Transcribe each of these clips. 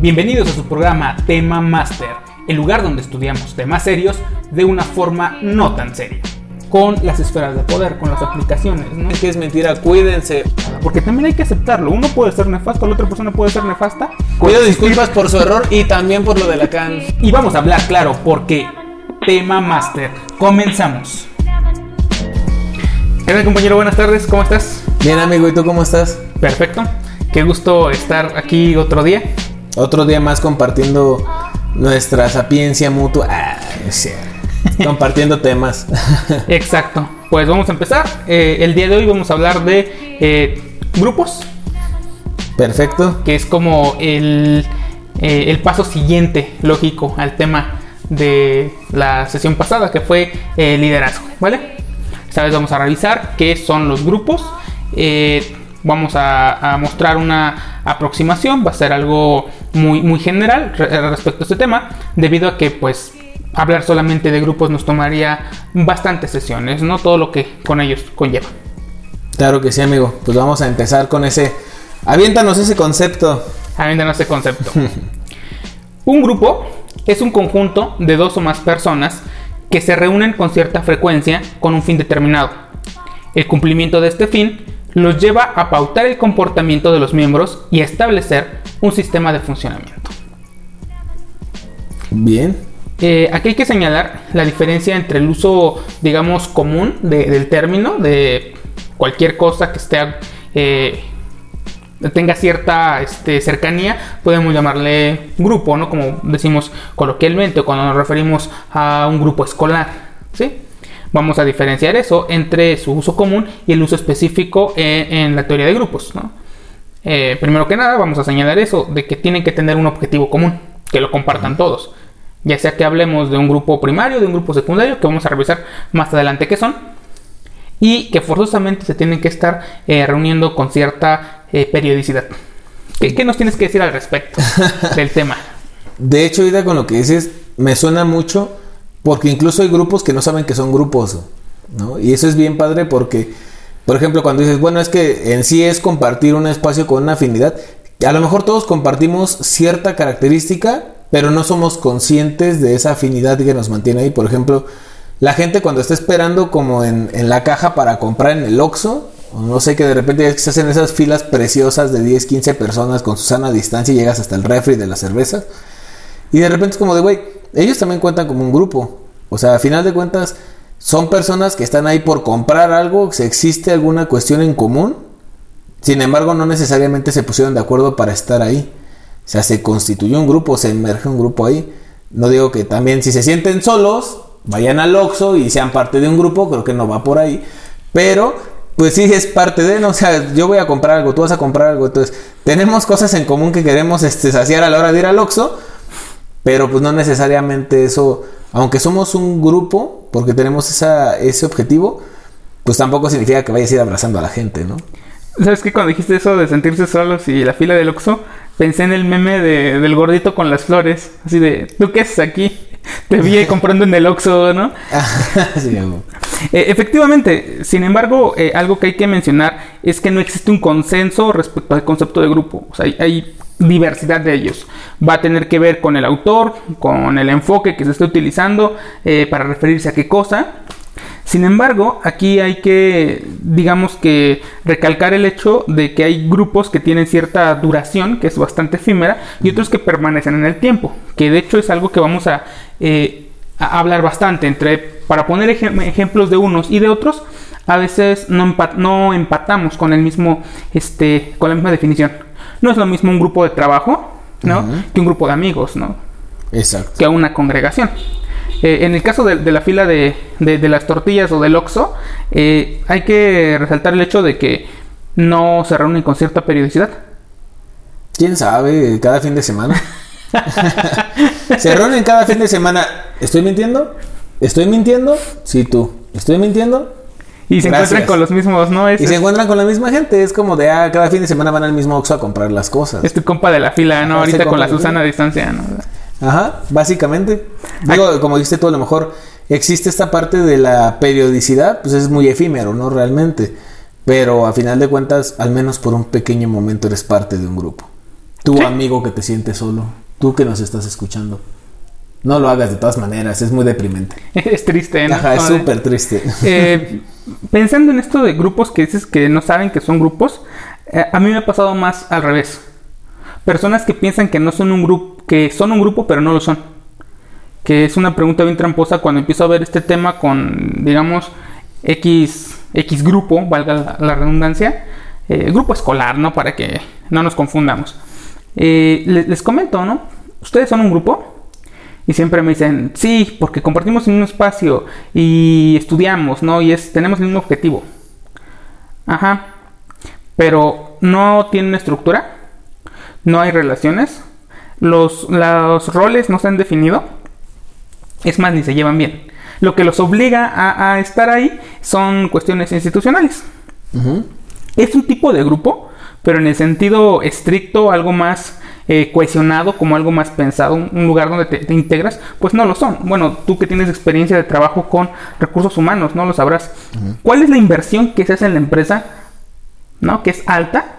Bienvenidos a su programa Tema Master, el lugar donde estudiamos temas serios de una forma no tan seria. Con las esferas de poder, con las aplicaciones, ¿no? Es que es mentira, cuídense. Porque también hay que aceptarlo. Uno puede ser nefasto, la otra persona puede ser nefasta. Pido disculpas por su error y también por lo de la can. Y vamos a hablar, claro, porque Tema Master. Comenzamos. ¿Qué tal, compañero? Buenas tardes, ¿cómo estás? Bien, amigo, ¿y tú cómo estás? Perfecto. Qué gusto estar aquí otro día. Otro día más compartiendo nuestra sapiencia mutua. Ah, cierto. compartiendo temas. Exacto. Pues vamos a empezar. Eh, el día de hoy vamos a hablar de eh, grupos, Perfecto. que es como el, eh, el paso siguiente lógico al tema de la sesión pasada, que fue liderazgo, ¿vale? Esta vez vamos a revisar qué son los grupos. Eh, vamos a, a mostrar una aproximación, va a ser algo muy, muy general re- respecto a este tema, debido a que pues hablar solamente de grupos nos tomaría bastantes sesiones, no todo lo que con ellos conlleva. Claro que sí, amigo. Pues vamos a empezar con ese. Aviéntanos ese concepto. Aviéntanos ese concepto. un grupo es un conjunto de dos o más personas que se reúnen con cierta frecuencia con un fin determinado. El cumplimiento de este fin los lleva a pautar el comportamiento de los miembros y a establecer un sistema de funcionamiento. Bien. Eh, aquí hay que señalar la diferencia entre el uso, digamos, común de- del término, de cualquier cosa que esté, eh, tenga cierta este, cercanía, podemos llamarle grupo, ¿no? Como decimos coloquialmente, o cuando nos referimos a un grupo escolar, ¿sí? Vamos a diferenciar eso entre su uso común y el uso específico en, en la teoría de grupos, ¿no? Eh, primero que nada, vamos a señalar eso, de que tienen que tener un objetivo común, que lo compartan todos. Ya sea que hablemos de un grupo primario, de un grupo secundario, que vamos a revisar más adelante qué son, y que forzosamente se tienen que estar eh, reuniendo con cierta eh, periodicidad. ¿Qué, qué nos tienes que decir al respecto del tema? De hecho, ahorita con lo que dices, me suena mucho porque incluso hay grupos que no saben que son grupos, ¿no? Y eso es bien padre porque, por ejemplo, cuando dices, bueno, es que en sí es compartir un espacio con una afinidad, a lo mejor todos compartimos cierta característica, pero no somos conscientes de esa afinidad que nos mantiene ahí. Por ejemplo, la gente cuando está esperando como en, la caja para comprar en el Oxxo, no sé, que de repente se hacen esas filas preciosas de 10, 15 personas con su sana distancia y llegas hasta el refri de las cervezas. Y de repente es como de, güey, ellos también cuentan como un grupo. O sea, a final de cuentas, son personas que están ahí por comprar algo, si existe alguna cuestión en común. Sin embargo, no necesariamente se pusieron de acuerdo para estar ahí. O sea, se constituyó un grupo, se emerge un grupo ahí. No digo que también si se sienten solos, vayan al Oxxo y sean parte de un grupo, creo que no va por ahí. Pero, pues sí es parte de, ¿no? O sea, yo voy a comprar algo, tú vas a comprar algo. Entonces, tenemos cosas en común que queremos este, saciar a la hora de ir al Oxxo. Pero pues no necesariamente eso, aunque somos un grupo, porque tenemos esa, ese objetivo, pues tampoco significa que vayas a ir abrazando a la gente, ¿no? ¿Sabes qué? Cuando dijiste eso de sentirse solos y la fila del Oxxo, pensé en el meme de- del gordito con las flores. Así de, ¿tú qué haces aquí? Te vi comprando en el Oxxo, ¿no? Sí. Eh, efectivamente, sin embargo, eh, algo que hay que mencionar es que no existe un consenso respecto al concepto de grupo. O sea, hay, hay diversidad de ellos. Va a tener que ver con el autor, con el enfoque que se está utilizando eh, para referirse a qué cosa. Sin embargo, aquí hay que, digamos que, recalcar el hecho de que hay grupos que tienen cierta duración, que es bastante efímera, y otros que permanecen en el tiempo, que de hecho es algo que vamos a, eh, a hablar bastante. Entre, para poner ejem- ejemplos de unos y de otros, a veces no, no empatamos con el mismo, este, con la misma definición. No es lo mismo un grupo de trabajo, ¿no? Que un grupo de amigos, ¿no? Exacto. que una congregación. Eh, en el caso de, de la fila de, de- de las tortillas o del Oxxo, eh, hay que resaltar el hecho de que no se reúnen con cierta periodicidad. ¿Quién sabe? Cada fin de semana. Se reúnen cada fin de semana. ¿Estoy mintiendo? ¿Estoy mintiendo? Sí, tú. ¿Estoy mintiendo? Y se Gracias. encuentran con los mismos, ¿no? Es, Y se encuentran con la misma gente. Es como de, ah, cada fin de semana van al mismo Oxxo a comprar las cosas. es tu compa de la fila, ¿no? Ahorita con la Susana a distancia, ¿no? Ajá, básicamente. Digo, como dijiste tú, a lo mejor existe esta parte de la periodicidad, pues es muy efímero, ¿no? Realmente. Pero a final de cuentas, al menos por un pequeño momento eres parte de un grupo. Tú amigo que te sientes solo, tú que nos estás escuchando. No lo hagas de todas maneras, es muy deprimente. es triste, ¿no? Ajá, es súper triste. Eh, pensando en esto de grupos que dices que no saben que son grupos, eh, a mí me ha pasado más al revés. Personas que piensan que no son un grupo, que son un grupo pero no lo son. Que es una pregunta bien tramposa cuando empiezo a ver este tema con, digamos, X, X grupo, valga la, redundancia, eh, grupo escolar, ¿no? Para que no nos confundamos. les, les comento, ¿no? ¿Ustedes son un grupo? Y siempre me dicen, sí, porque compartimos el mismo espacio y estudiamos, ¿no? Y es, tenemos el mismo objetivo. Ajá. Pero no tienen estructura, no hay relaciones, los, los roles no se han definido, es más, ni se llevan bien. Lo que los obliga a, estar ahí son cuestiones institucionales. Es un tipo de grupo, pero en el sentido estricto, algo más eh, cohesionado, como algo más pensado, un, lugar donde te, integras, pues no lo son. Bueno, tú que tienes experiencia de trabajo con recursos humanos, no lo sabrás. ¿Cuál es la inversión que se hace en la empresa, ¿no? Que es alta,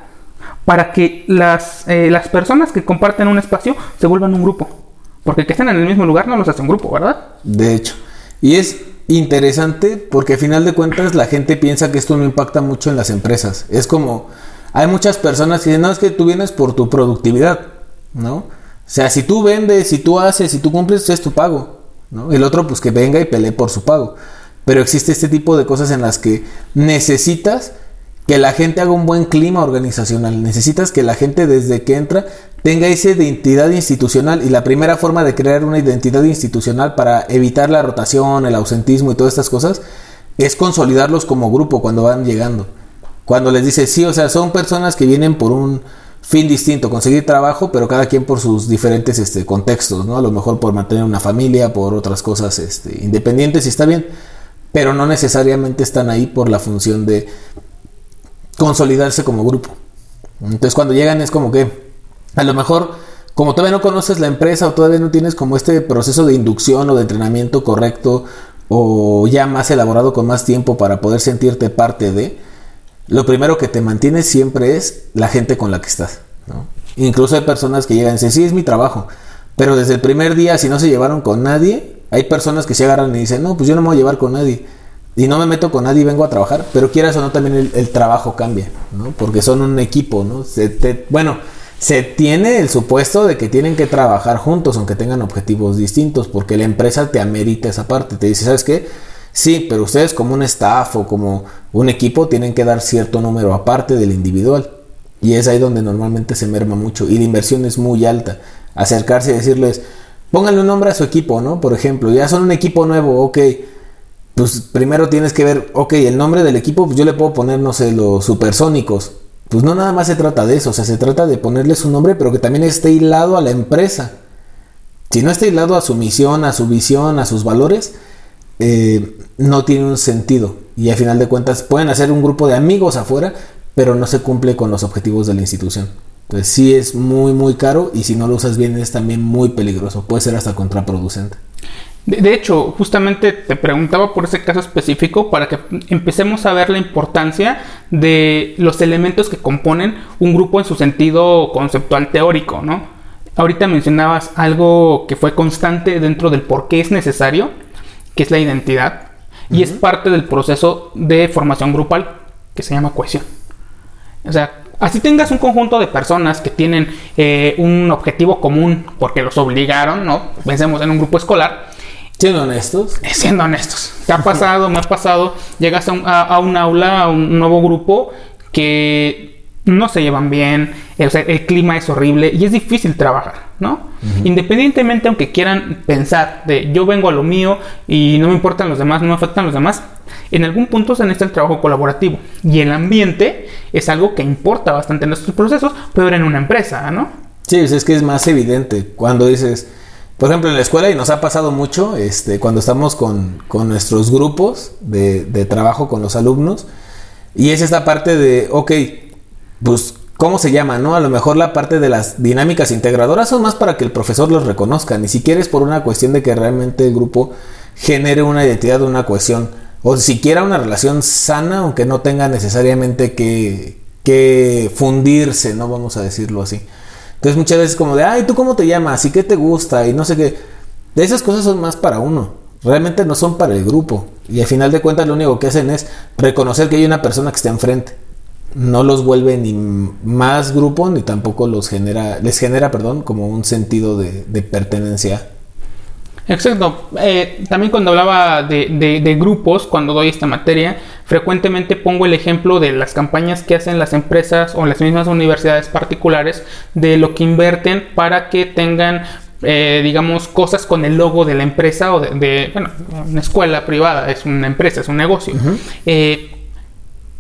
para que las, eh, las personas que comparten un espacio se vuelvan un grupo. Porque que estén en el mismo lugar no los hace un grupo, ¿verdad? De hecho. Y es interesante porque al final de cuentas la gente piensa que esto no impacta mucho en las empresas. Es como, hay muchas personas que dicen, no, es que tú vienes por tu productividad. ¿no? O sea, si tú vendes, si tú haces, si tú cumples, es tu pago, ¿no? El otro, pues que venga y pelee por su pago. Pero existe este tipo de cosas en las que necesitas que la gente haga un buen clima organizacional. Necesitas que la gente desde que entra tenga esa identidad institucional y la primera forma de crear una identidad institucional para evitar la rotación, el ausentismo y todas estas cosas es consolidarlos como grupo cuando van llegando. Cuando les dices, sí, o sea, son personas que vienen por un fin distinto, conseguir trabajo, pero cada quien por sus diferentes este, contextos, ¿no? A lo mejor por mantener una familia, por otras cosas este, independientes, y está bien, pero no necesariamente están ahí por la función de consolidarse como grupo. Entonces cuando llegan es como que, a lo mejor, como todavía no conoces la empresa o todavía no tienes como este proceso de inducción o de entrenamiento correcto o ya más elaborado con más tiempo para poder sentirte parte de, lo primero que te mantiene siempre es la gente con la que estás. Incluso hay personas que llegan y dicen, sí, es mi trabajo. Pero desde el primer día, si no se llevaron con nadie, hay personas que se agarran y dicen, no, pues yo no me voy a llevar con nadie. Y no me meto con nadie y vengo a trabajar. Pero quieras o no, también el, trabajo cambia, ¿no? Porque son un equipo, ¿no? bueno, se tiene el supuesto de que tienen que trabajar juntos, aunque tengan objetivos distintos, porque la empresa te amerita esa parte. Te dice, ¿sabes qué? Sí, pero ustedes como un staff o como un equipo tienen que dar cierto número aparte del individual. Y es ahí donde normalmente se merma mucho. Y la inversión es muy alta. Acercarse y decirles, pónganle un nombre a su equipo, ¿no? Por ejemplo, ya son un equipo nuevo, ok. Pues primero tienes que ver, ok, el nombre del equipo, pues yo le puedo poner, no sé, los supersónicos. Pues no nada más se trata de eso, o sea, se trata de ponerle su nombre, pero que también esté hilado a la empresa. Si no está hilado a su misión, a su visión, a sus valores, eh, no tiene un sentido. Y al final de cuentas pueden hacer un grupo de amigos afuera, pero no se cumple con los objetivos de la institución. Entonces sí es muy muy caro y si no lo usas bien es también muy peligroso, puede ser hasta contraproducente. De, hecho, justamente te preguntaba por ese caso específico para que empecemos a ver la importancia de los elementos que componen un grupo en su sentido conceptual teórico, ¿no? Ahorita mencionabas algo que fue constante dentro del por qué es necesario, que es la identidad, y es parte del proceso de formación grupal que se llama cohesión. O sea, así tengas un conjunto de personas que tienen eh, un objetivo común porque los obligaron, ¿no? Pensemos en un grupo escolar. Siendo honestos. Eh, siendo honestos. ¿Te ha pasado? me ha pasado. Llegas a un, a un aula, a un nuevo grupo que no se llevan bien, el, clima es horrible y es difícil trabajar, ¿no? Independientemente, aunque quieran pensar de yo vengo a lo mío y no me importan los demás, no me afectan los demás, en algún punto se necesita el trabajo colaborativo y el ambiente es algo que importa bastante en estos procesos, pero en una empresa, ¿no? Sí, es que es más evidente cuando dices, por ejemplo, en la escuela, y nos ha pasado mucho, este, cuando estamos con, nuestros grupos de, de trabajo con los alumnos, y es esta parte de, ok, pues, ¿cómo se llama? ¿No? A lo mejor la parte de las dinámicas integradoras son más para que el profesor los reconozca, ni siquiera es por una cuestión de que realmente el grupo genere una identidad, una cohesión, o siquiera una relación sana, aunque no tenga necesariamente que, que fundirse, ¿no? Vamos a decirlo así. Entonces muchas veces como de, ay, ¿tú cómo te llamas? ¿Y qué te gusta? Y no sé qué. De esas cosas son más para uno. Realmente no son para el grupo. Y al final de cuentas lo único que hacen es reconocer que hay una persona que está enfrente. No los vuelve ni más grupo ni tampoco los genera, les genera, perdón, como un sentido de, de pertenencia Exacto. Eh, también cuando hablaba de, grupos, cuando doy esta materia, frecuentemente pongo el ejemplo de las campañas que hacen las empresas o las mismas universidades particulares de lo que invierten para que tengan eh, digamos, cosas con el logo de la empresa o de, bueno, una escuela privada, es una empresa, es un negocio. Eh,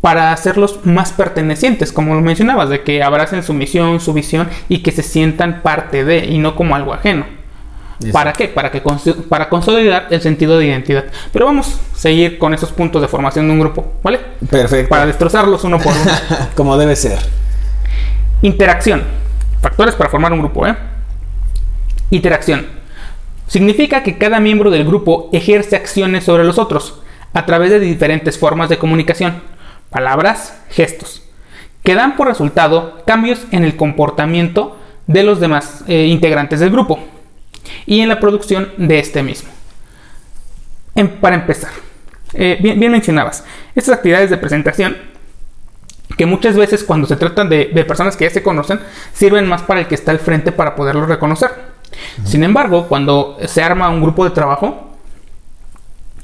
para hacerlos más pertenecientes, como lo mencionabas, de que abracen su misión, su visión y que se sientan parte de y no como algo ajeno. ¿Para qué? Para, que para consolidar el sentido de identidad. Pero vamos a seguir con esos puntos de formación de un grupo, ¿vale? Perfecto. Para destrozarlos uno por uno. Como debe ser. Interacción. Factores para formar un grupo, ¿eh? Interacción. Significa que cada miembro del grupo ejerce acciones sobre los otros a través de diferentes formas de comunicación, palabras, gestos, que dan por resultado cambios en el comportamiento de los demás eh, integrantes del grupo y en la producción de este mismo. para empezar, eh, bien, mencionabas, estas actividades de presentación, que muchas veces cuando se tratan de, personas que ya se conocen, sirven más para el que está al frente para poderlo reconocer. Sin embargo, cuando se arma un grupo de trabajo,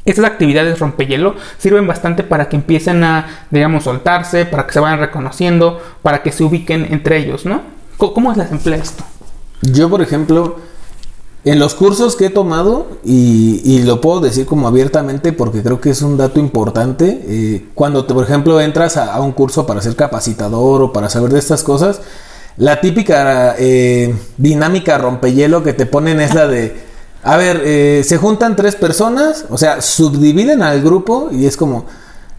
estas actividades rompehielo sirven bastante para que empiecen a, digamos, soltarse, para que se vayan reconociendo, para que se ubiquen entre ellos, ¿no? ¿Cómo, cómo es la emplea esto? Yo, por ejemplo, en los cursos que he tomado, y, lo puedo decir como abiertamente porque creo que es un dato importante, eh, cuando por ejemplo entras a, un curso para ser capacitador o para saber de estas cosas, la típica eh, dinámica rompehielo que te ponen es la de, a ver, eh, se juntan tres personas, o sea, subdividen al grupo y es como,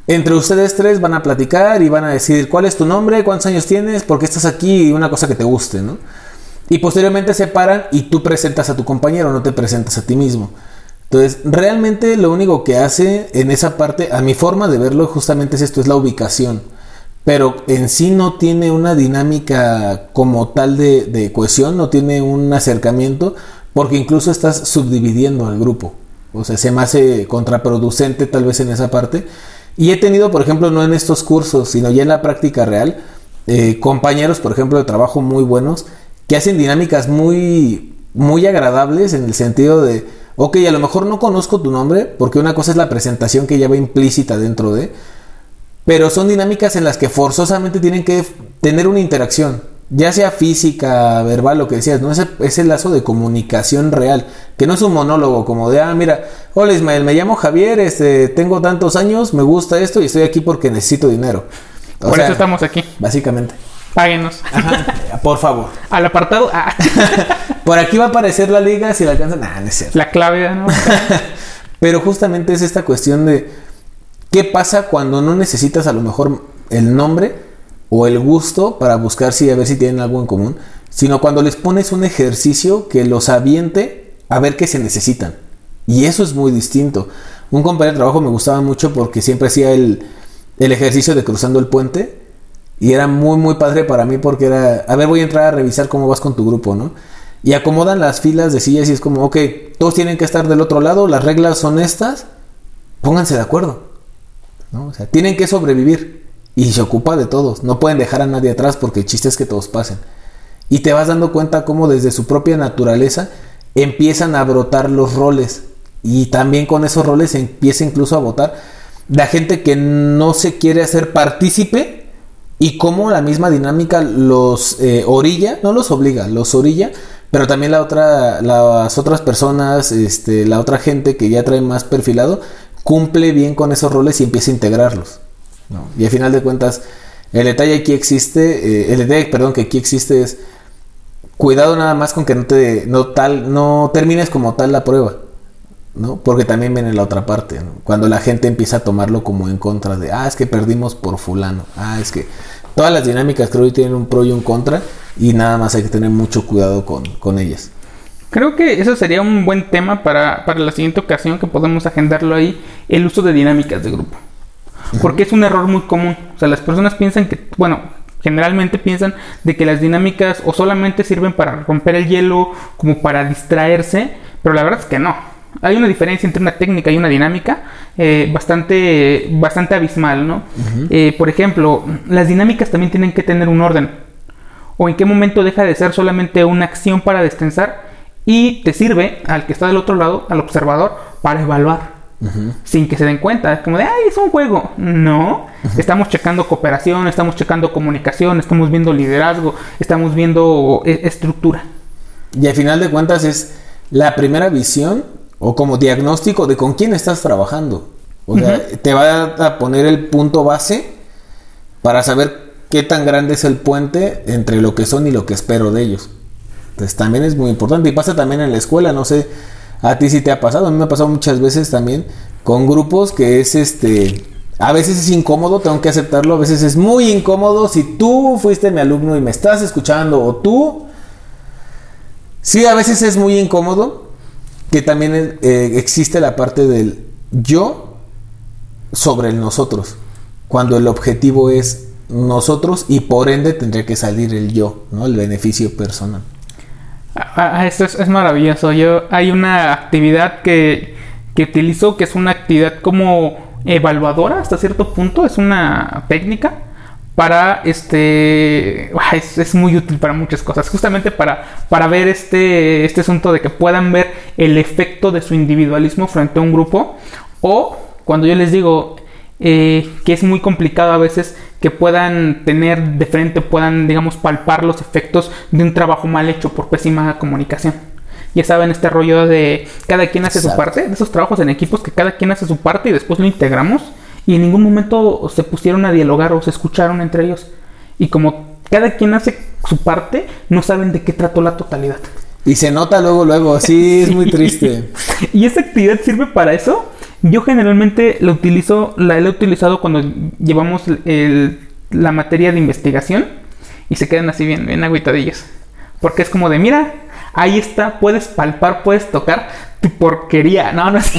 entre ustedes tres van a platicar y van a decir cuál es tu nombre, cuántos años tienes, por qué estás aquí y una cosa que te guste, ¿no? Y posteriormente se paran y tú presentas a tu compañero, no te presentas a ti mismo. Entonces, realmente lo único que hace en esa parte, a mi forma de verlo, justamente es esto, es la ubicación. Pero en sí no tiene una dinámica como tal de, cohesión, no tiene un acercamiento, porque incluso estás subdividiendo al grupo. O sea, se me hace contraproducente tal vez en esa parte. Y he tenido, por ejemplo, no en estos cursos, sino ya en la práctica real, eh, compañeros, por ejemplo, de trabajo muy buenos que hacen dinámicas muy, muy agradables en el sentido de, ok, a lo mejor no conozco tu nombre, porque una cosa es la presentación que ya va implícita dentro de, pero son dinámicas en las que forzosamente tienen que tener una interacción, ya sea física, verbal, lo que decías, ¿no? Ese, ese lazo de comunicación real, que no es un monólogo como de, ah, mira, hola Ismael, me llamo Javier, este, tengo tantos años, me gusta esto y estoy aquí porque necesito dinero. Por eso estamos aquí. Básicamente. Páguenos. por favor. Al apartado A. por aquí va a aparecer la liga si la alcanzan. Nah, no es cierto. La clave, ¿no? Pero justamente es esta cuestión de qué pasa cuando no necesitas a lo mejor el nombre o el gusto para buscar si a ver si tienen algo en común, sino cuando les pones un ejercicio que los aviente a ver qué se necesitan. Y eso es muy distinto. Un compañero de trabajo me gustaba mucho porque siempre hacía el, el ejercicio de cruzando el puente y era muy, muy padre para mí porque era, a ver, voy a entrar a revisar cómo vas con tu grupo, ¿no? Y acomodan las filas de sillas y es como, ok, todos tienen que estar del otro lado, las reglas son estas, pónganse de acuerdo, ¿no? O sea, tienen que sobrevivir y se ocupa de todos, no pueden dejar a nadie atrás porque el chiste es que todos pasen. Y te vas dando cuenta cómo desde su propia naturaleza empiezan a brotar los roles y también con esos roles se empieza incluso a votar la gente que no se quiere hacer partícipe y cómo la misma dinámica los eh, orilla, no los obliga, los orilla, pero también la otra, las otras personas, este, la otra gente que ya trae más perfilado, cumple bien con esos roles y empieza a integrarlos. Y al final de cuentas, el detalle aquí existe, eh, el detalle, perdón, que aquí existe es cuidado nada más con que no te, no tal, no termines como tal la prueba. ¿No? Porque también viene la otra parte, Cuando la gente empieza a tomarlo como en contra de, ah, es que perdimos por fulano, ah, es que todas las dinámicas creo que tienen un pro y un contra y nada más hay que tener mucho cuidado con, ellas. Creo que eso sería un buen tema para, la siguiente ocasión que podemos agendarlo ahí, el uso de dinámicas de grupo. Porque es un error muy común. O sea, las personas piensan que, bueno, generalmente piensan de que las dinámicas o solamente sirven para romper el hielo, como para distraerse, pero la verdad es que no. Hay una diferencia entre una técnica y una dinámica eh, bastante, bastante abismal, ¿no? Eh, por ejemplo, las dinámicas también tienen que tener un orden. O en qué momento deja de ser solamente una acción para descansar y te sirve al que está del otro lado, al observador, para evaluar sin que se den cuenta. Es como de, ay, es un juego. No, estamos checando cooperación, estamos checando comunicación, estamos viendo liderazgo, estamos viendo eh, estructura. Y al final de cuentas es la primera visión o como diagnóstico de con quién estás trabajando. O sea, te va a poner el punto base para saber qué tan grande es el puente entre lo que son y lo que espero de ellos. Entonces también es muy importante y pasa también en la escuela, no sé a ti sí te ha pasado, a mí me ha pasado muchas veces también con grupos que es este... A veces es incómodo, tengo que aceptarlo, a veces es muy incómodo si tú fuiste mi alumno y me estás escuchando o tú... Sí, a veces es muy incómodo que también eh, existe la parte del yo sobre el nosotros, cuando el objetivo es nosotros y por ende tendría que salir el yo, ¿no? El beneficio personal. Ah, ah, esto es, maravilloso. Yo hay una actividad que, que utilizo que es una actividad como evaluadora hasta cierto punto. Es una técnica para este ah, es, muy útil para muchas cosas. Justamente para, para ver este, este asunto de que puedan ver el efecto de su individualismo frente a un grupo o cuando yo les digo eh, que es muy complicado a veces que puedan tener de frente, puedan, digamos, palpar los efectos de un trabajo mal hecho por pésima comunicación. Ya saben, este rollo de cada quien hace su parte, de esos trabajos en equipos que cada quien hace su parte y después lo integramos y en ningún momento se pusieron a dialogar o se escucharon entre ellos. Y como cada quien hace su parte, no saben de qué trató la totalidad. Y se nota luego, luego, sí, es muy triste. y esa actividad sirve para eso yo generalmente lo utilizo, la he utilizado cuando llevamos la materia de investigación y se quedan así bien, bien agüitadillos. Porque es como de, mira, ahí está, puedes palpar, puedes tocar tu porquería. No, no es,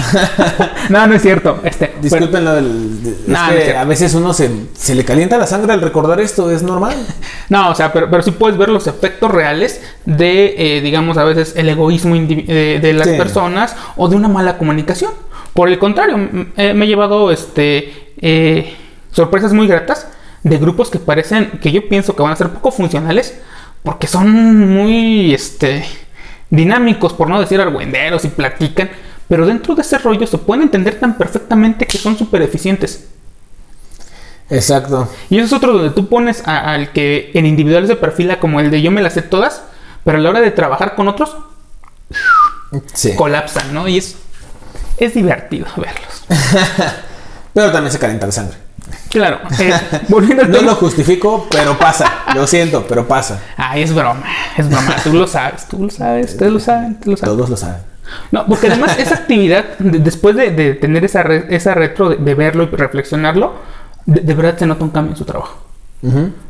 no, no es cierto. Este, Disculpen lo del, a veces uno se, se, le calienta la sangre al recordar esto, es normal. No, o sea, pero, pero sí puedes ver los efectos reales de, eh, digamos, a veces el egoísmo de, las personas o de una mala comunicación. Por el contrario, me he llevado este, eh, sorpresas muy gratas de grupos que parecen, que yo pienso que van a ser poco funcionales, porque son muy este, dinámicos, por no decir argüenderos, y platican, pero dentro de ese rollo se pueden entender tan perfectamente que son súper eficientes. Exacto. Y eso es otro donde tú pones al que en individuales de perfila como el de yo me las sé todas, pero a la hora de trabajar con otros, colapsan, ¿no? Y es es divertido verlos. pero también se calienta la sangre. Claro, eh, volviendo al No lo justifico, pero pasa. Lo siento, pero pasa. Ay, es broma, es broma. Tú lo sabes, tú lo sabes, ustedes lo saben, lo saben. Todos lo saben. No, porque además esa actividad, después de, tener esa, esa retro, de, verlo y reflexionarlo, de, verdad se nota un cambio en su trabajo.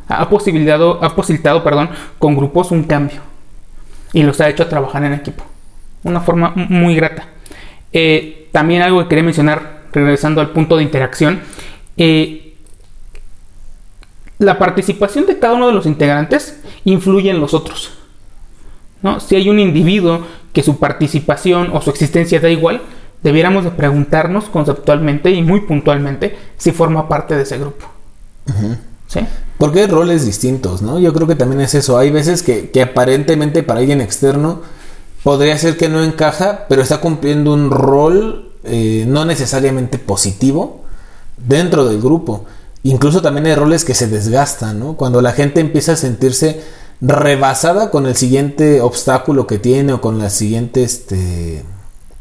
Ha posibilitado, ha posibilitado, perdón, con grupos un cambio. Y los ha hecho trabajar en equipo. Una forma muy grata. Eh, también algo que quería mencionar, regresando al punto de interacción, eh, la participación de cada uno de los integrantes influye en los otros. ¿no? Si hay un individuo que su participación o su existencia da igual, debiéramos de preguntarnos conceptualmente y muy puntualmente si forma parte de ese grupo. ¿Sí? Porque hay roles distintos, ¿no? Yo creo que también es eso. Hay veces que, que aparentemente para alguien externo podría ser que no encaja, pero está cumpliendo un rol eh, no necesariamente positivo dentro del grupo. Incluso también hay roles que se desgastan, ¿no? Cuando la gente empieza a sentirse rebasada con el siguiente obstáculo que tiene o con la siguiente, este,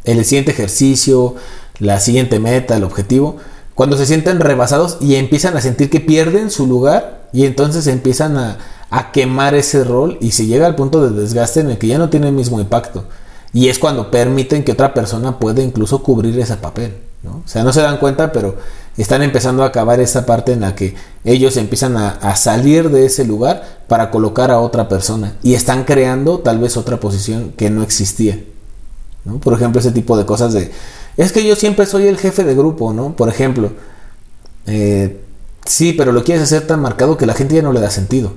el siguiente ejercicio, la siguiente meta, el objetivo, cuando se sienten rebasados y empiezan a sentir que pierden su lugar y entonces empiezan a, a quemar ese rol y se llega al punto de desgaste en el que ya no tiene el mismo impacto. Y es cuando permiten que otra persona pueda incluso cubrir ese papel. ¿no? O sea, no se dan cuenta, pero están empezando a acabar esa parte en la que ellos empiezan a, salir de ese lugar para colocar a otra persona. Y están creando tal vez otra posición que no existía. ¿no? Por ejemplo, ese tipo de cosas de... Es que yo siempre soy el jefe de grupo, ¿no? Por ejemplo, eh, Sí, pero lo quieres hacer tan marcado que la gente ya no le da sentido,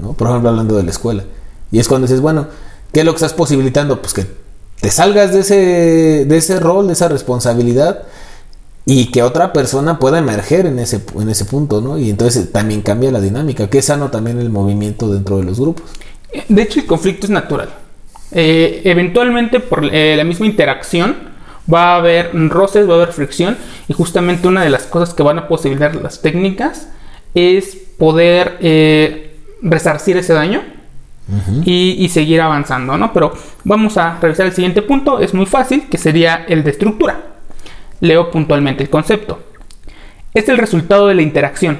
¿no? Por ejemplo, hablando de la escuela. Y es cuando dices, bueno, ¿qué es lo que estás posibilitando? Pues que te salgas de ese, de ese rol, de esa responsabilidad y que otra persona pueda emerger en ese, en ese punto, ¿no? Y entonces también cambia la dinámica, que es sano también el movimiento dentro de los grupos. De hecho, el conflicto es natural. Eh, eventualmente, por eh, la misma interacción, va a haber roces, va a haber fricción, y justamente una de las cosas que van a posibilitar las técnicas es poder eh, resarcir ese daño y, y, seguir avanzando, ¿no? Pero vamos a revisar el siguiente punto, es muy fácil, que sería el de estructura. Leo puntualmente el concepto. Es el resultado de la interacción.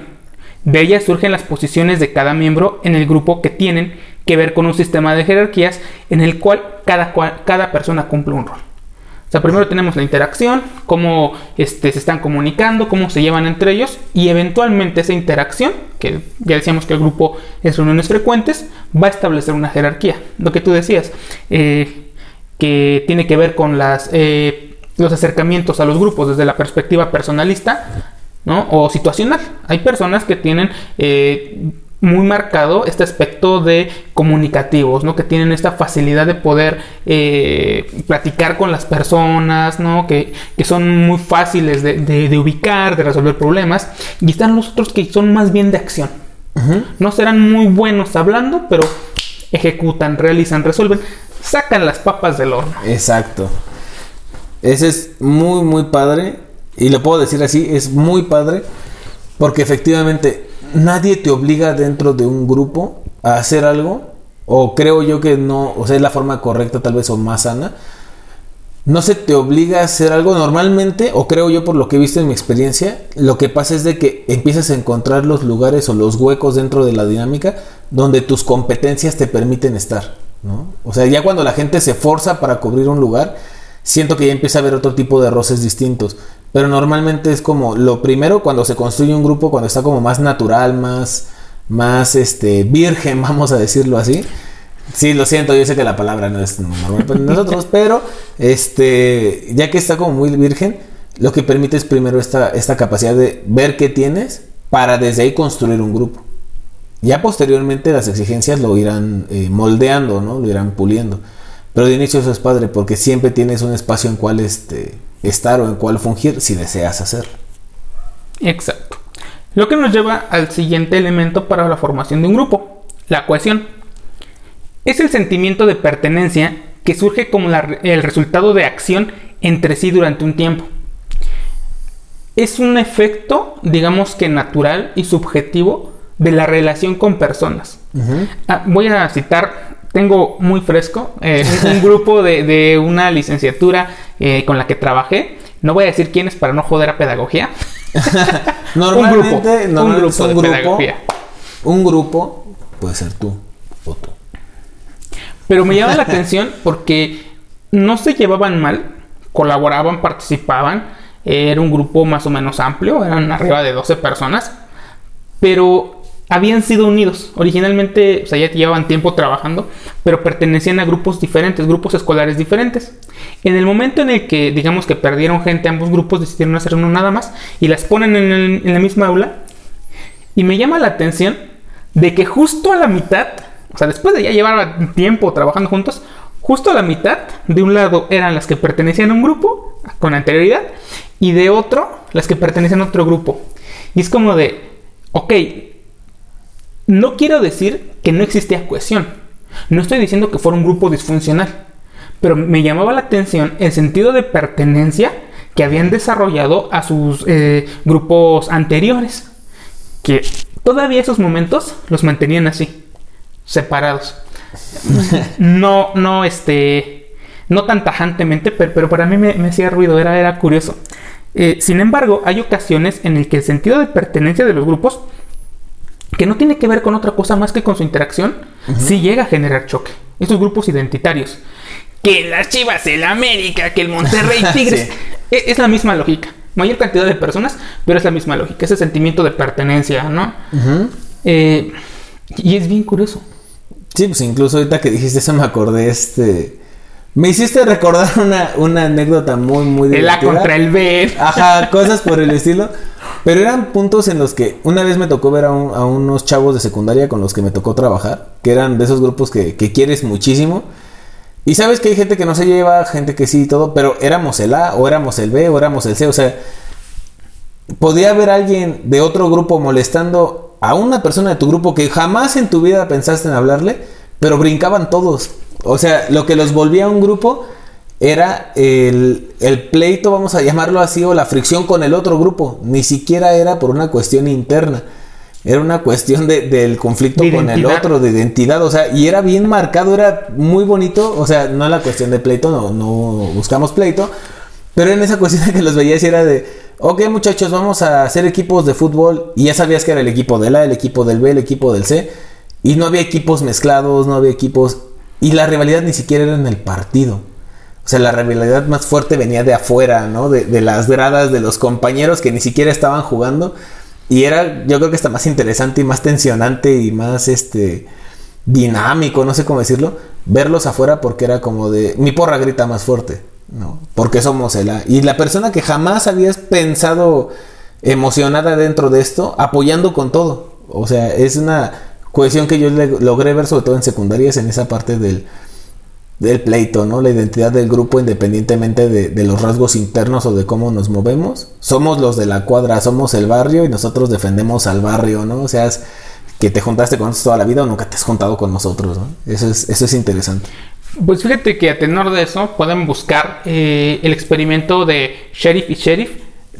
De ella surgen las posiciones de cada miembro en el grupo que tienen que ver con un sistema de jerarquías en el cual cada, cada persona cumple un rol. O sea, primero tenemos la interacción, cómo este, se están comunicando, cómo se llevan entre ellos y eventualmente esa interacción, que ya decíamos que el grupo es reuniones frecuentes, va a establecer una jerarquía. Lo que tú decías, eh, que tiene que ver con las, eh, los acercamientos a los grupos desde la perspectiva personalista ¿no? o situacional. Hay personas que tienen... Eh, muy marcado este aspecto de comunicativos, ¿no? Que tienen esta facilidad de poder eh, platicar con las personas, ¿no? Que, son muy fáciles de, ubicar, de resolver problemas. Y están los otros que son más bien de acción. No serán muy buenos hablando, pero ejecutan, realizan, resuelven, sacan las papas del horno. Exacto. Ese es muy, muy padre. Y lo puedo decir así, es muy padre. Porque efectivamente nadie te obliga dentro de un grupo a hacer algo, o creo yo que no, o sea, es la forma correcta tal vez o más sana. No se te obliga a hacer algo normalmente, o creo yo por lo que he visto en mi experiencia, lo que pasa es de que empiezas a encontrar los lugares o los huecos dentro de la dinámica donde tus competencias te permiten estar, ¿no? O sea, ya cuando la gente se forza para cubrir un lugar, siento que ya empieza a haber otro tipo de roces distintos. Pero normalmente es como lo primero cuando se construye un grupo, cuando está como más natural, más, más este, virgen, vamos a decirlo así. Sí, lo siento, yo sé que la palabra no es normal para nosotros, pero este, ya que está como muy virgen, lo que permite es primero esta, esta capacidad de ver qué tienes para desde ahí construir un grupo. Ya posteriormente las exigencias lo irán eh, moldeando, ¿no? Lo irán puliendo. Pero de inicio eso es padre porque siempre tienes un espacio en cual este, estar o en cual fungir si deseas hacerlo. Exacto. Lo que nos lleva al siguiente elemento para la formación de un grupo, la cohesión. Es el sentimiento de pertenencia que surge como el resultado de acción entre sí durante un tiempo. Es un efecto, digamos que natural y subjetivo de la relación con personas. Ah, voy a citar tengo muy fresco eh, un, grupo de, una licenciatura eh, con la que trabajé. No voy a decir quién es para no joder a pedagogía. Normalmente, un grupo, un grupo, de pedagogía. Un grupo puede ser tú o tú. Pero me llama la atención porque no se llevaban mal, colaboraban, participaban. Era un grupo más o menos amplio, eran arriba de 12 personas. Pero habían sido unidos. Originalmente, o sea, ya llevaban tiempo trabajando, pero pertenecían a grupos diferentes, grupos escolares diferentes. En el momento en el que, digamos que perdieron gente, ambos grupos decidieron hacer uno nada más y las ponen en, la misma aula. Y me llama la atención de que justo a la mitad, o sea, después de ya llevar tiempo trabajando juntos, justo a la mitad, de un lado eran las que pertenecían a un grupo con anterioridad y de otro las que pertenecían a otro grupo. Y es como de, ok, no quiero decir que no existía cohesión. No estoy diciendo que fuera un grupo disfuncional. Pero me llamaba la atención el sentido de pertenencia que habían desarrollado a sus eh, grupos anteriores. Que todavía esos momentos los mantenían así, separados. No, no, este, no tan tajantemente, pero, para mí me, hacía ruido, era, era curioso. Eh, sin embargo, hay ocasiones en las que el sentido de pertenencia de los grupos que no tiene que ver con otra cosa más que con su interacción, si llega a generar choque. Estos grupos identitarios. Que las Chivas, el América, que el Monterrey Tigres. E, es, la misma lógica. Mayor cantidad de personas, pero es la misma lógica. Ese sentimiento de pertenencia, ¿no? Eh, y es bien curioso. Sí, pues incluso ahorita que dijiste eso me acordé este... Me hiciste recordar una, una anécdota muy, muy divertida. La contra el B. Ajá, cosas por el estilo. Pero eran puntos en los que una vez me tocó ver a, un- a unos chavos de secundaria con los que me tocó trabajar, que eran de esos grupos que, que quieres muchísimo. Y sabes que hay gente que no se lleva, gente que sí y todo, pero éramos el A, o éramos el B, o éramos el C, o sea, podía haber alguien de otro grupo molestando a una persona de tu grupo que jamás en tu vida pensaste en hablarle, pero brincaban todos. O sea, lo que los volvía a un grupo era el, el pleito, vamos a llamarlo así, o la fricción con el otro grupo. Ni siquiera era por una cuestión interna. Era una cuestión de- del conflicto De con el otro, de identidad. O sea, y era bien marcado, era muy bonito. O sea, no la cuestión de pleito, no, no buscamos pleito. Pero en esa cuestión que los veías era de, ok muchachos, vamos a hacer equipos de fútbol. Y ya sabías que era el equipo del A, el equipo del B, el equipo del C. Y no había equipos mezclados, no había equipos... Y la rivalidad ni siquiera era en el partido. O sea, la rivalidad más fuerte venía de afuera, ¿no? De, las gradas, de los compañeros que ni siquiera estaban jugando. Y era, yo creo que está más interesante y más tensionante y más, este, dinámico, no sé cómo decirlo, verlos afuera porque era como de, mi porra grita más fuerte, ¿no? Porque somos el. Y la persona que jamás habías pensado emocionada dentro de esto, apoyando con todo. O sea, es una cohesión que yo logré ver sobre todo en secundarias, en esa parte del, del pleito, ¿no? La identidad del grupo independientemente de, de los rasgos internos o de cómo nos movemos. Somos los de la cuadra, somos el barrio y nosotros defendemos al barrio, ¿no? O sea, que te juntaste con nosotros toda la vida o nunca te has juntado con nosotros, ¿no? Eso es, eso es interesante. Pues fíjate que a tenor de eso pueden buscar eh, el experimento de Sheriff y Sheriff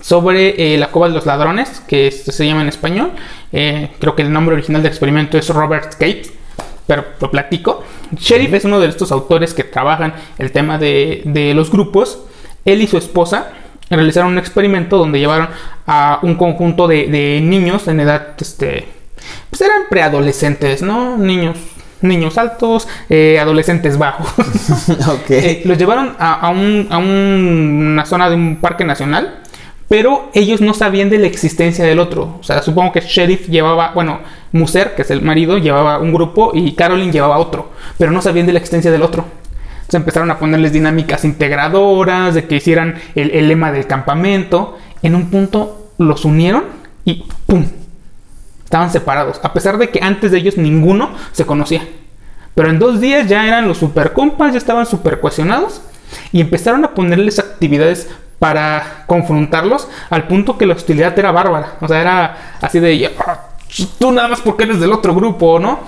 sobre eh, la cueva de los ladrones, que se llama en español. Eh, creo que el nombre original del experimento es Robert Cates, pero lo platico. Sheriff es uno de estos autores que trabajan el tema de, de los grupos. Él y su esposa realizaron un experimento donde llevaron a un conjunto de, de niños en edad, este, pues eran preadolescentes, ¿no? Niños, niños altos, eh, adolescentes bajos. ok. Eh, los llevaron a, a un- a un- una zona de un parque nacional, pero ellos no sabían de la existencia del otro. O sea, supongo que Sheriff llevaba, bueno, Muser, que es el marido, llevaba un grupo y Carolyn llevaba otro, pero no sabían de la existencia del otro. Entonces empezaron a ponerles dinámicas integradoras, de que hicieran el, el lema del campamento. En un punto los unieron y ¡pum! Estaban separados, a pesar de que antes de ellos ninguno se conocía. Pero en dos días ya eran los super compas, ya estaban super cohesionados y empezaron a ponerles actividades para confrontarlos al punto que la hostilidad era bárbara. O sea, era así de "Ah, tú nada más porque eres del otro grupo, ¿no?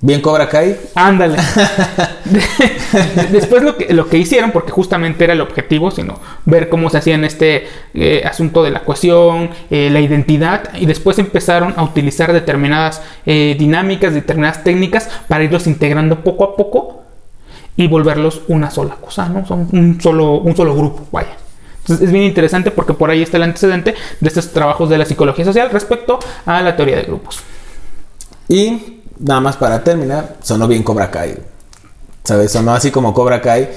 Bien Cobra Kai. Ándale. De- Después lo que, lo que hicieron, porque justamente era el objetivo, sino ver cómo se hacía en este eh, asunto de la cohesión, eh, la identidad, y después empezaron a utilizar determinadas eh, dinámicas, determinadas técnicas para irlos integrando poco a poco y volverlos una sola cosa, ¿no? Son un solo, un solo grupo, vaya. Entonces es bien interesante porque por ahí está el antecedente de estos trabajos de la psicología social respecto a la teoría de grupos. Y nada más para terminar, sonó bien Cobra Kai. ¿Sabes? Sonó así como Cobra Kai.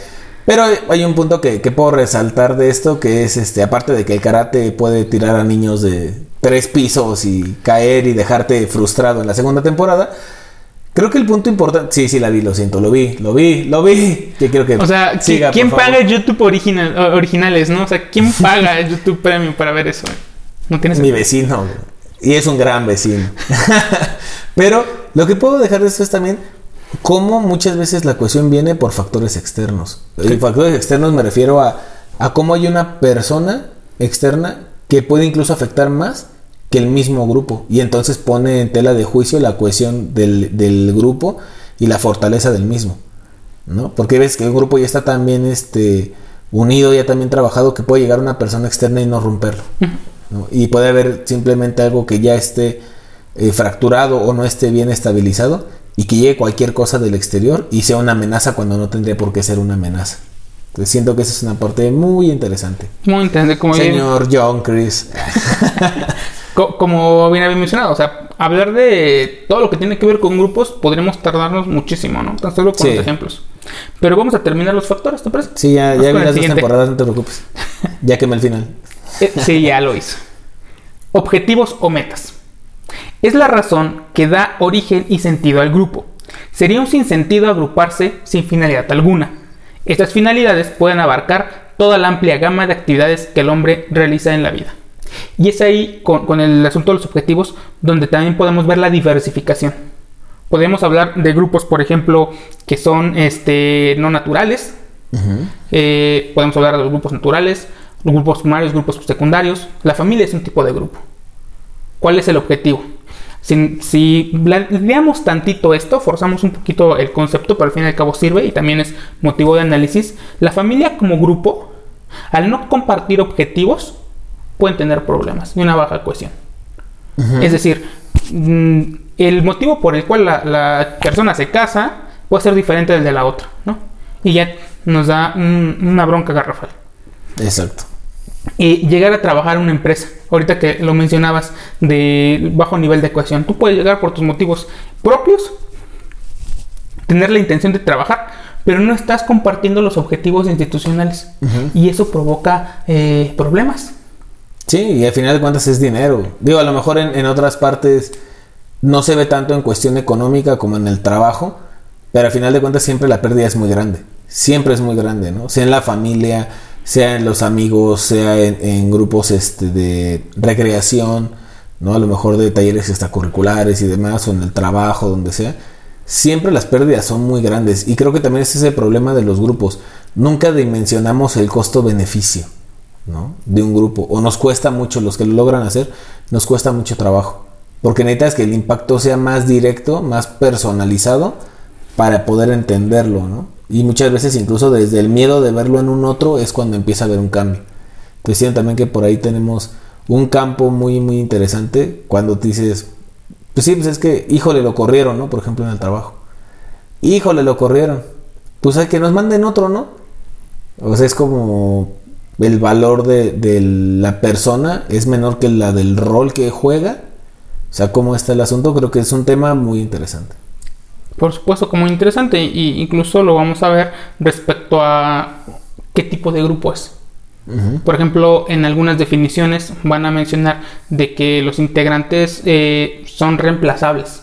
Pero hay un punto que, que puedo resaltar de esto, que es este, aparte de que el karate puede tirar a niños de tres pisos y caer y dejarte frustrado en la segunda temporada. Creo que el punto importante, sí, sí la vi, lo siento, lo vi, lo vi, lo vi. Que quiero que O sea, ¿qui- siga, ¿quién favor. paga YouTube original, originales, no? O sea, ¿quién paga YouTube Premium para ver eso? No tienes Mi vecino. Y es un gran vecino. Pero lo que puedo dejar de esto es también cómo muchas veces la cohesión viene por factores externos. Y factores externos me refiero a, a cómo hay una persona externa que puede incluso afectar más que el mismo grupo. Y entonces pone en tela de juicio la cohesión del, del grupo y la fortaleza del mismo. ¿no? Porque ves que un grupo ya está tan bien este, unido, ya también trabajado, que puede llegar una persona externa y no romperlo. ¿no? Y puede haber simplemente algo que ya esté eh, fracturado o no esté bien estabilizado y que llegue cualquier cosa del exterior y sea una amenaza cuando no tendría por qué ser una amenaza. Entonces siento que esa es una parte muy interesante. Muy interesante, como bien, Señor John Chris. co- como bien había mencionado. O sea, hablar de todo lo que tiene que ver con grupos podríamos tardarnos muchísimo, ¿no? Tan solo con Sí. los ejemplos. Pero vamos a terminar los factores, ¿te parece? Sí, ya, ya vi las dos temporadas, no te preocupes. Ya quemé el final. Eh, sí, ya lo hizo. Objetivos o metas. Es la razón que da origen y sentido al grupo. Sería un sinsentido agruparse sin finalidad alguna. Estas finalidades pueden abarcar toda la amplia gama de actividades que el hombre realiza en la vida. Y es ahí, con, con el asunto de los objetivos, donde también podemos ver la diversificación. Podemos hablar de grupos, por ejemplo, que son este, no naturales. Eh, podemos hablar de los grupos naturales, los grupos primarios, grupos secundarios. La familia es un tipo de grupo. ¿Cuál es el objetivo? Si, si leamos tantito esto, forzamos un poquito el concepto, pero al fin y al cabo sirve y también es motivo de análisis. La familia como grupo, al no compartir objetivos, pueden tener problemas y una baja cohesión. Es decir, mm, el motivo por el cual la, persona se casa puede ser diferente del de la otra, ¿no? Y ya nos da una bronca garrafal. Exacto. Y llegar a trabajar en una empresa, ahorita que lo mencionabas, de bajo nivel de cohesión, tú puedes llegar por tus motivos propios, tener la intención de trabajar, pero no estás compartiendo los objetivos institucionales. Y eso provoca eh, problemas. Sí, y al final de cuentas es dinero. Digo, a lo mejor en, en otras partes no se ve tanto en cuestión económica como en el trabajo, pero al final de cuentas siempre la pérdida es muy grande. Siempre es muy grande, ¿no? Sea en la familia, sea en los amigos, sea en, grupos este, de recreación, ¿no? A lo mejor de talleres extracurriculares y demás, o en el trabajo, donde sea. Siempre las pérdidas son muy grandes. Y creo que también es ese problema de los grupos. Nunca dimensionamos el costo-beneficio, De un grupo. O nos cuesta mucho, los que lo logran hacer, nos cuesta mucho trabajo. Porque necesitas que el impacto sea más directo, más personalizado para poder entenderlo, ¿no? Y muchas veces incluso desde el miedo de verlo en un otro es cuando empieza a haber un cambio. Te decían también que por ahí tenemos un campo muy, muy interesante cuando te dices, pues sí, pues es que, híjole, lo corrieron, ¿no? Por ejemplo, en el trabajo. Híjole, lo corrieron. Pues hay que nos manden otro, ¿no? O sea, es como el valor de, de la persona es menor que la del rol que juega o sea, cómo está el asunto, creo que es un tema muy interesante. Por supuesto, como interesante, y incluso lo vamos a ver respecto a qué tipo de grupo es. Por ejemplo, en algunas definiciones van a mencionar de que los integrantes eh, son reemplazables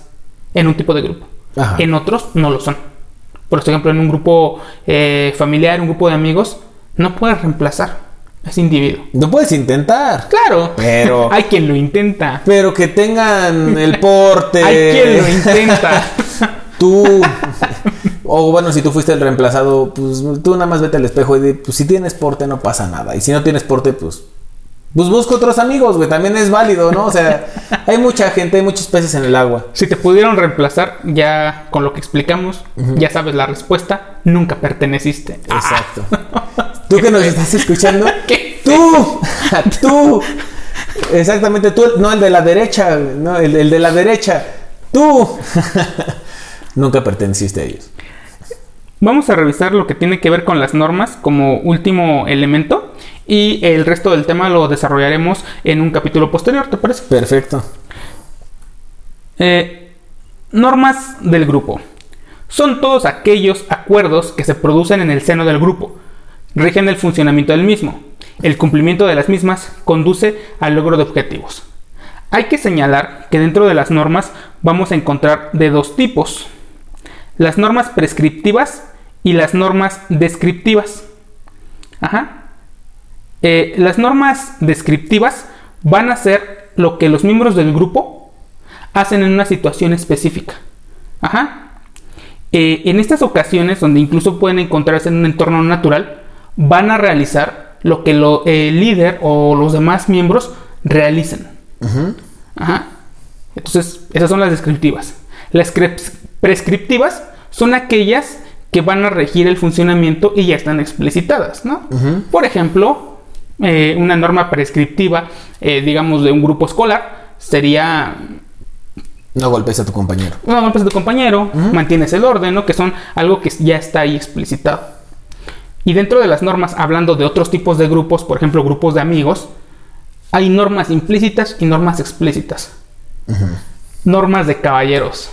en un tipo de grupo. En otros no lo son. Por ejemplo, en un grupo eh, familiar, un grupo de amigos, no puedes reemplazar es individuo. No puedes intentar. Claro. Pero. Hay quien lo intenta. Pero que tengan el porte. Hay quien lo intenta. tú. o bueno, si tú fuiste el reemplazado, pues tú nada más vete al espejo y di, pues si tienes porte no pasa nada. Y si no tienes porte, pues. Pues busca otros amigos, güey. También es válido, ¿no? O sea, hay mucha gente, hay muchos peces en el agua. Si te pudieron reemplazar, ya con lo que explicamos, ya sabes la respuesta. Nunca perteneciste. Exacto. Tú que nos estás escuchando. Tú. Tú. Exactamente, tú, no el de la derecha, no, el, de la derecha. Tú. Nunca perteneciste a ellos. Vamos a revisar lo que tiene que ver con las normas como último elemento y el resto del tema lo desarrollaremos en un capítulo posterior, ¿te parece? Perfecto. Eh, normas del grupo. Son todos aquellos acuerdos que se producen en el seno del grupo rigen el funcionamiento del mismo. El cumplimiento de las mismas conduce al logro de objetivos. Hay que señalar que dentro de las normas vamos a encontrar de dos tipos. Las normas prescriptivas y las normas descriptivas. Eh, las normas descriptivas van a ser lo que los miembros del grupo hacen en una situación específica. Eh, en estas ocasiones, donde incluso pueden encontrarse en un entorno natural, van a realizar lo que el líder o los demás miembros realicen. Ajá. Entonces, esas son las descriptivas. Las prescriptivas son aquellas que van a regir el funcionamiento y ya están explicitadas, ¿no? Por ejemplo, eh, una norma prescriptiva, eh, digamos, de un grupo escolar sería no golpes a tu compañero. No golpes a tu compañero, mantienes el orden, ¿no? Que son algo que ya está ahí explicitado. Y dentro de las normas, hablando de otros tipos de grupos, por ejemplo, grupos de amigos, hay normas implícitas y normas explícitas. Normas de caballeros.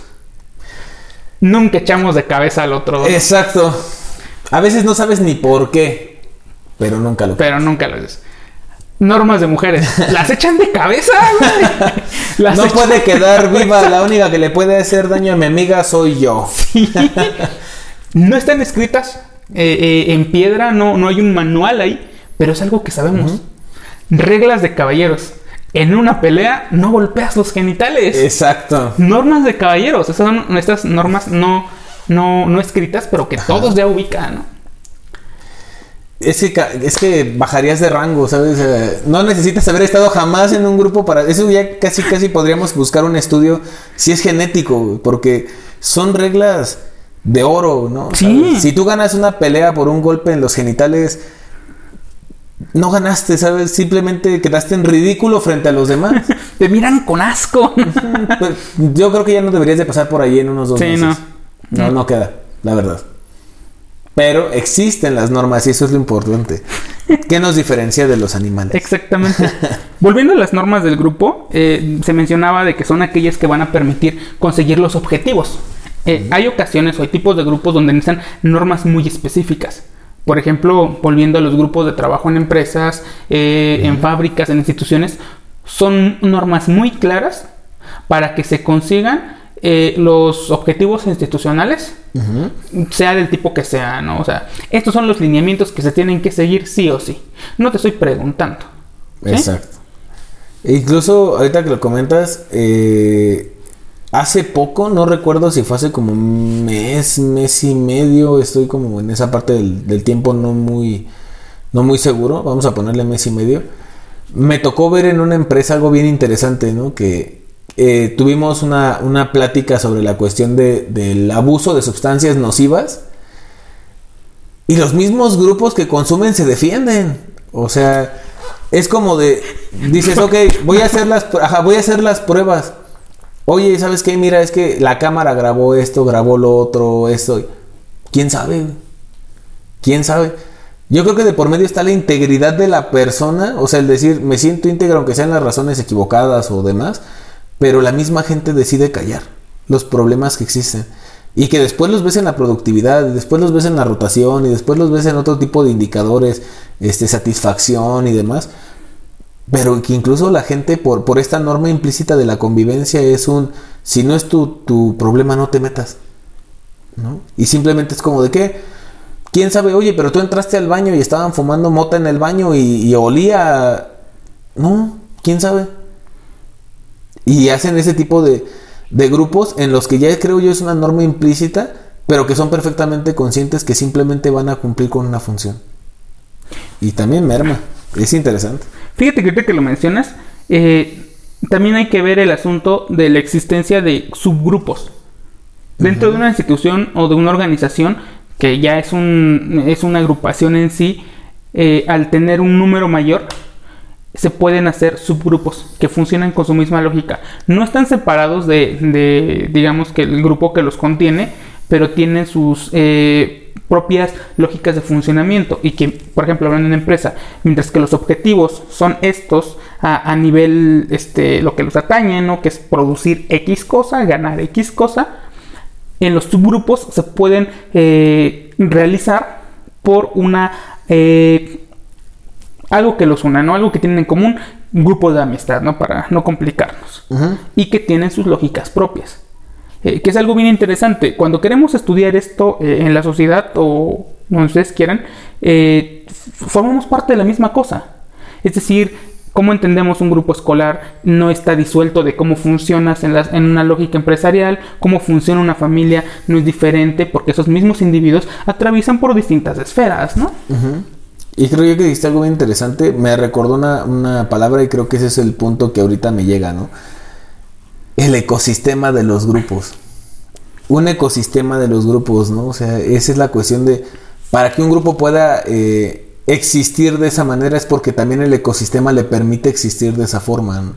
Nunca echamos de cabeza al otro. Exacto. A veces no sabes ni por qué, pero nunca lo Pero nunca lo dices. Normas de mujeres. Las echan de cabeza, no puede quedar viva. La única que le puede hacer daño a mi amiga soy yo. No están escritas eh, eh, en piedra, no, no hay un manual ahí, pero es algo que sabemos. Reglas de caballeros. En una pelea no golpeas los genitales. Exacto. Normas de caballeros. Esas son estas normas no, no, no escritas, pero que todos ya ubican, ¿no? Es que, es que bajarías de rango, ¿sabes? Eh, no necesitas haber estado jamás en un grupo para... Eso ya casi, casi podríamos buscar un estudio si es genético, porque son reglas de oro, ¿no? Sí. Si tú ganas una pelea por un golpe en los genitales, no ganaste, ¿sabes? Simplemente quedaste en ridículo frente a los demás. Te miran con asco. Pero yo creo que ya no deberías de pasar por ahí en unos dos Sí, meses. No, no queda, la verdad. Pero existen las normas y eso es lo importante. ¿Qué nos diferencia de los animales? Exactamente. Volviendo a las normas del grupo, eh, se mencionaba de que son aquellas que van a permitir conseguir los objetivos. Eh, Hay ocasiones o hay tipos de grupos donde necesitan normas muy específicas. Por ejemplo, volviendo a los grupos de trabajo en empresas, eh, en fábricas, en instituciones, son normas muy claras para que se consigan eh, los objetivos institucionales, sea del tipo que sea, ¿no? O sea, estos son los lineamientos que se tienen que seguir sí o sí. No te estoy preguntando. ¿sí? Exacto. E incluso ahorita que lo comentas, eh, hace poco, no recuerdo si fue hace como mes, mes y medio, estoy como en esa parte del, tiempo no muy, no muy seguro, vamos a ponerle mes y medio. Me tocó ver en una empresa algo bien interesante, ¿no? Que eh, tuvimos una, una plática sobre la cuestión de- del abuso de sustancias nocivas y los mismos grupos que consumen se defienden. O sea, es como de, dices, ok, voy a hacer las, ajá, voy a hacer las pruebas. Oye, ¿sabes qué? Mira, es que la cámara grabó esto, grabó lo otro, esto. ¿Quién sabe? ¿Quién sabe? Yo creo que de por medio está la integridad de la persona, o sea, el decir, me siento íntegro aunque sean las razones equivocadas o demás, pero la misma gente decide callar los problemas que existen. Y que después los ves en la productividad, después los ves en la rotación, y después los ves en otro tipo de indicadores, este, satisfacción y demás. Pero que incluso la gente, por, por esta norma implícita de la convivencia, es un, si no es tu, tu problema, no te metas. ¿no? Y simplemente es como de qué. ¿Quién sabe? Oye, pero tú entraste al baño y estaban fumando mota en el baño y, y olía... No, ¿quién sabe? Y hacen ese tipo de, de grupos en los que ya creo yo es una norma implícita, pero que son perfectamente conscientes que simplemente van a cumplir con una función. Y también merma. Es interesante. Fíjate que ahorita que lo mencionas, eh, también hay que ver el asunto de la existencia de subgrupos. Dentro de una institución o de una organización, que ya es, un, es una agrupación en sí, eh, al tener un número mayor, se pueden hacer subgrupos que funcionan con su misma lógica. No están separados de, de, digamos, que el grupo que los contiene, pero tienen sus eh, propias lógicas de funcionamiento. Y que, por ejemplo, hablando de una empresa, mientras que los objetivos son estos a, a nivel, este, lo que los atañe, ¿no? Que es producir X cosa, ganar X cosa, en los subgrupos se pueden eh, realizar por una eh, algo que los una, ¿no? Algo que tienen en común, un grupo de amistad, ¿no? Para no complicarnos. Y que tienen sus lógicas propias. Eh, que es algo bien interesante. Cuando queremos estudiar esto eh, en la sociedad o donde ustedes quieran, eh, formamos parte de la misma cosa. Es decir, cómo entendemos un grupo escolar no está disuelto de cómo funcionas en, las- en una lógica empresarial, cómo funciona una familia no es diferente porque esos mismos individuos atraviesan por distintas esferas, ¿no? Y creo que dijiste algo bien interesante. Me recordó una, una palabra y creo que ese es el punto que ahorita me llega, ¿no? El ecosistema de los grupos. Un ecosistema de los grupos, ¿no? O sea, esa es la cuestión de... Para que un grupo pueda eh, existir de esa manera es porque también el ecosistema le permite existir de esa forma.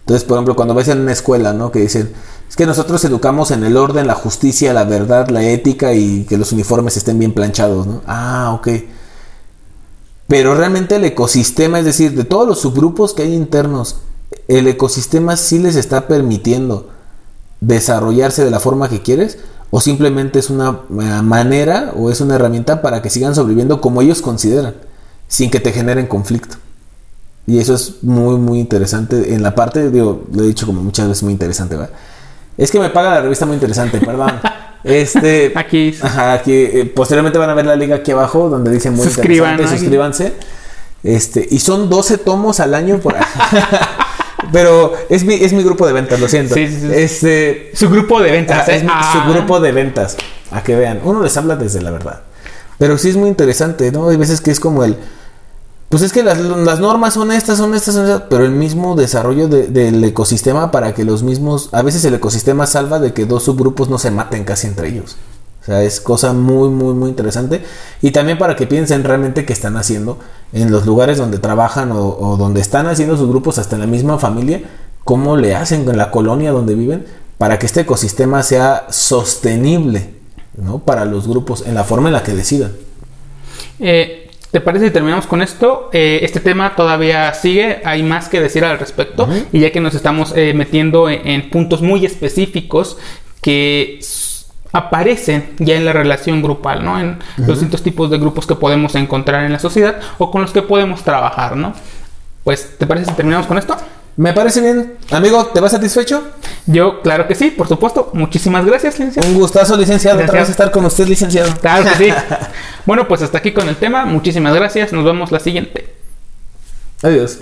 Entonces, por ejemplo, cuando ves en una escuela, ¿no? Que dicen, es que nosotros educamos en el orden, la justicia, la verdad, la ética y que los uniformes estén bien planchados, ¿no? Ah, ok. Pero realmente el ecosistema, es decir, de todos los subgrupos que hay internos, el ecosistema sí les está permitiendo desarrollarse de la forma que quieres o simplemente es una eh, manera o es una herramienta para que sigan sobreviviendo como ellos consideran, sin que te generen conflicto. Y eso es muy, muy interesante. En la parte, digo, lo he dicho como muchas veces, muy interesante, ¿verdad? Es que me paga la revista muy interesante, perdón. Este, Aquí. Ajá, aquí eh, posteriormente van a ver la liga aquí abajo donde dice muy Suscriban, interesante, ¿no? suscríbanse. Este, y son 12 tomos al año por Pero es mi, es mi grupo de ventas, lo siento. Sí, sí, sí. Este, Su grupo de ventas. ¿eh? es mi- Ah. su grupo de ventas. A que vean. Uno les habla desde la verdad. Pero sí es muy interesante, ¿no? Hay veces que es como el. Pues es que las, las normas son estas, son estas, son estas, pero el mismo desarrollo de- del ecosistema para que los mismos. A veces el ecosistema salva de que dos subgrupos no se maten casi entre ellos. O sea, es cosa muy, muy, muy interesante. Y también para que piensen realmente qué están haciendo en los lugares donde trabajan o, o donde están haciendo sus grupos, hasta en la misma familia, cómo le hacen en la colonia donde viven para que este ecosistema sea sostenible, ¿no? Para los grupos, en la forma en la que decidan. Eh, ¿Te parece si terminamos con esto? Eh, este tema todavía sigue, hay más que decir al respecto. Y ya que nos estamos eh, metiendo en, en puntos muy específicos que aparecen ya en la relación grupal, ¿no? En los distintos tipos de grupos que podemos encontrar en la sociedad o con los que podemos trabajar, ¿no? Pues, ¿te parece si terminamos con esto? Me parece bien. Amigo, ¿te vas satisfecho? Yo, claro que sí, por supuesto. Muchísimas gracias, licenciado. Un gustazo, licenciado. Otra Licenciado. vez estar con usted, licenciado. Claro que sí. bueno, pues hasta aquí con el tema. Muchísimas gracias. Nos vemos la siguiente. Adiós.